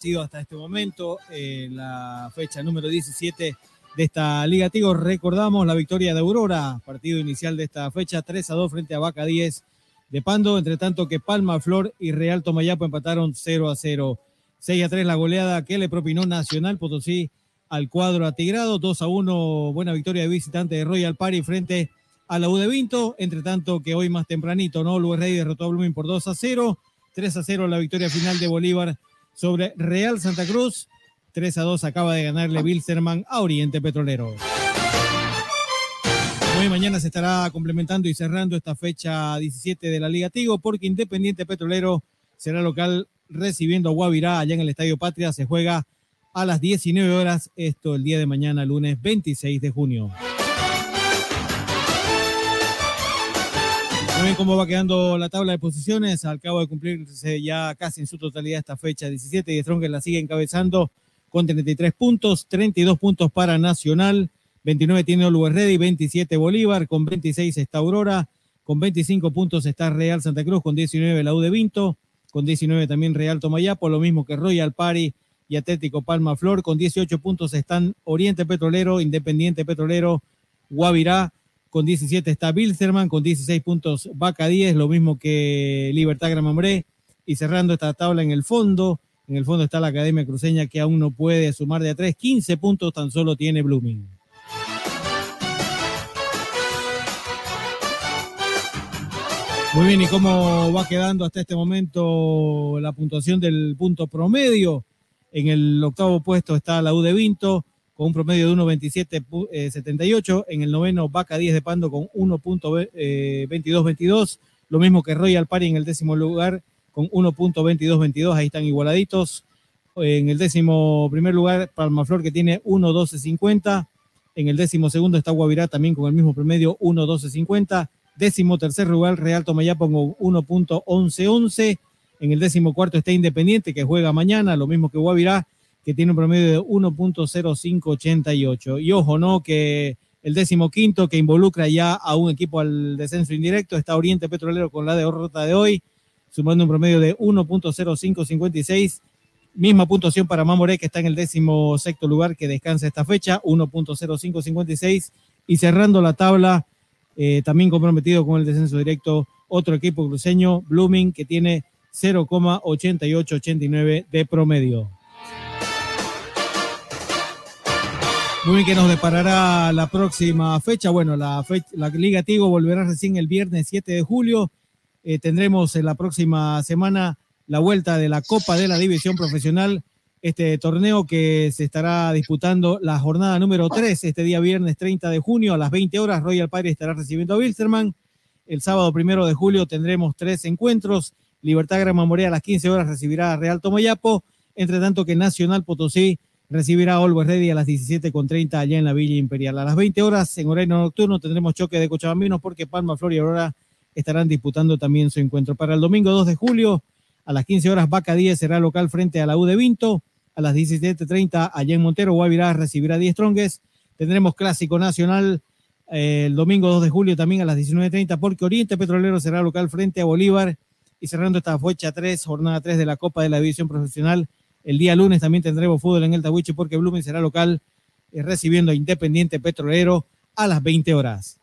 sido hasta este momento en la fecha número 17 de esta Liga Tigo. Recordamos la victoria de Aurora, partido inicial de esta fecha, 3 a 2 frente a Vaca 10 de Pando, entre tanto que Palma Flor y Real Tomayapo empataron 0 a 0. 6 a 3 la goleada que le propinó Nacional Potosí al cuadro atigrado, 2 a 1 buena victoria de visitante de Royal Party frente a la U de Vinto, entre tanto que hoy más tempranito, ¿no? Luis Rey derrotó a Blooming por 2 a 0, 3 a 0 la victoria final de Bolívar sobre Real Santa Cruz. 3 a 2 acaba de ganarle Wilstermann a Oriente Petrolero. Hoy mañana se estará complementando y cerrando esta fecha 17 de la Liga Tigo porque Independiente Petrolero será local recibiendo a Guavirá allá en el Estadio Patria. Se juega a las 19 horas, esto el día de mañana, lunes 26 de junio. Bien cómo va quedando la tabla de posiciones. Al cabo de cumplirse ya casi en su totalidad esta fecha 17 y Strong la sigue encabezando con 33 puntos, 32 puntos para Nacional, 29 tiene Always Ready, 27 Bolívar, con 26 está Aurora, con 25 puntos está Real Santa Cruz, con 19 la U de Vinto, con 19 también Real Tomayapo, lo mismo que Royal Pari y Atlético Palma Flor, con 18 puntos están Oriente Petrolero, Independiente Petrolero, Guavirá, con 17 está Bilzerman, con 16 puntos Vaca 10, lo mismo que Libertad Gramambré. Y cerrando esta tabla en el fondo, en el fondo está la Academia Cruceña que aún no puede sumar de a 3, 15 puntos tan solo tiene Blooming. Muy bien, ¿y cómo va quedando hasta este momento la puntuación del punto promedio? En el octavo puesto está la U de Vinto, con un promedio de 1.27.78. En el noveno, Vaca 10 de Pando con 1.2222. Lo mismo que Royal Party en el décimo lugar con 1.2222. Ahí están igualaditos. En el décimo primer lugar, Palmaflor que tiene 1.1250. En el décimo segundo está Guavirá también con el mismo promedio 1.1250. Décimo tercer lugar, Real Tomayapo con 1.1111. En el décimo cuarto está Independiente que juega mañana, lo mismo que Guavirá que tiene un promedio de 1.0588. Y ojo, ¿no? Que el décimo quinto que involucra ya a un equipo al descenso indirecto está Oriente Petrolero con la derrota de hoy, sumando un promedio de 1.0556. Misma puntuación para Mamoré, que está en el décimo sexto lugar, que descansa esta fecha, 1.0556. Y cerrando la tabla, eh, también comprometido con el descenso directo, otro equipo cruceño, Blooming, que tiene 0,8889 de promedio. Muy bien, que nos deparará la próxima fecha. Bueno, la, la Liga Tigo volverá recién el viernes 7 de julio. Eh, tendremos en la próxima semana la vuelta de la Copa de la División Profesional, este torneo que se estará disputando la jornada número 3, este día viernes 30 de junio a las 20 horas. Royal Party estará recibiendo a Wilstermann. El sábado primero de julio tendremos tres encuentros. Libertad Grama Morea a las 15 horas recibirá a Real Tomoyapo, entre tanto que Nacional Potosí recibirá a Always Ready a las 17.30 allá en la Villa Imperial. A las 20 horas en horario nocturno tendremos choque de Cochabambinos porque Palma, Flor y Aurora estarán disputando también su encuentro. Para el domingo 2 de julio, a las 15 horas, Vaca 10 será local frente a la U de Vinto. A las 17.30, allá en Montero, Guavirá recibirá a 10 Trongues. Tendremos Clásico Nacional eh, el domingo 2 de julio también a las 19.30 porque Oriente Petrolero será local frente a Bolívar. Y cerrando esta fecha 3, jornada 3 de la Copa de la División Profesional, el día lunes también tendremos fútbol en el Tawiche porque Blumen será local eh, recibiendo a Independiente Petrolero a las 20 horas.